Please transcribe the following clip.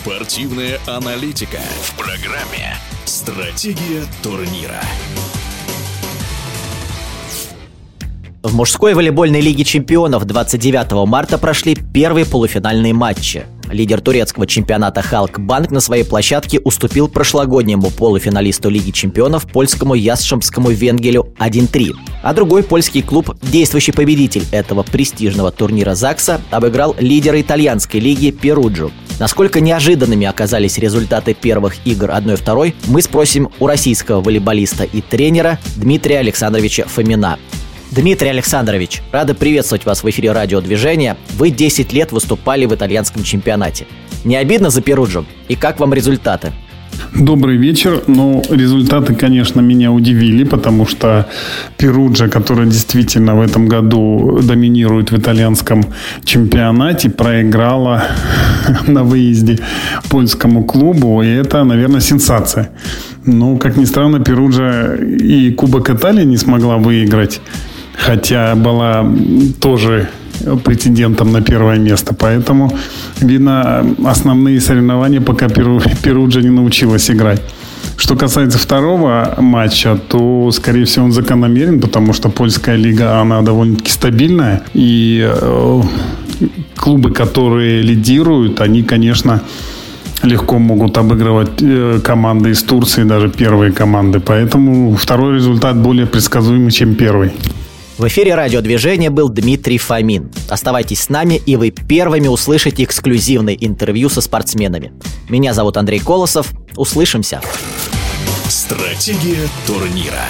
Спортивная аналитика в программе «Стратегия турнира». В мужской волейбольной лиге чемпионов 29 марта прошли первые полуфинальные матчи. Лидер турецкого чемпионата Халк Банк на своей площадке уступил прошлогоднему полуфиналисту Лиги чемпионов польскому Ясшемскому Венгелю 1-3. А другой польский клуб, действующий победитель этого престижного турнира ЗАГСа, обыграл лидера итальянской лиги Перуджу. Насколько неожиданными оказались результаты первых игр 1-2, мы спросим у российского волейболиста и тренера Дмитрия Александровича Фомина. Дмитрий Александрович, рада приветствовать вас в эфире радиодвижения. Вы 10 лет выступали в итальянском чемпионате. Не обидно за Перуджу? И как вам результаты? Добрый вечер. Ну, результаты, конечно, меня удивили, потому что Перуджа, которая действительно в этом году доминирует в итальянском чемпионате, проиграла на выезде польскому клубу, и это, наверное, сенсация. Ну, как ни странно, Перуджа и Кубок Италии не смогла выиграть хотя была тоже претендентом на первое место. Поэтому, видно, основные соревнования пока Перу, Перуджа не научилась играть. Что касается второго матча, то, скорее всего, он закономерен, потому что польская лига, она довольно-таки стабильная. И э, клубы, которые лидируют, они, конечно, легко могут обыгрывать э, команды из Турции, даже первые команды. Поэтому второй результат более предсказуемый, чем первый. В эфире радиодвижения был Дмитрий Фомин. Оставайтесь с нами, и вы первыми услышите эксклюзивное интервью со спортсменами. Меня зовут Андрей Колосов. Услышимся. Стратегия турнира.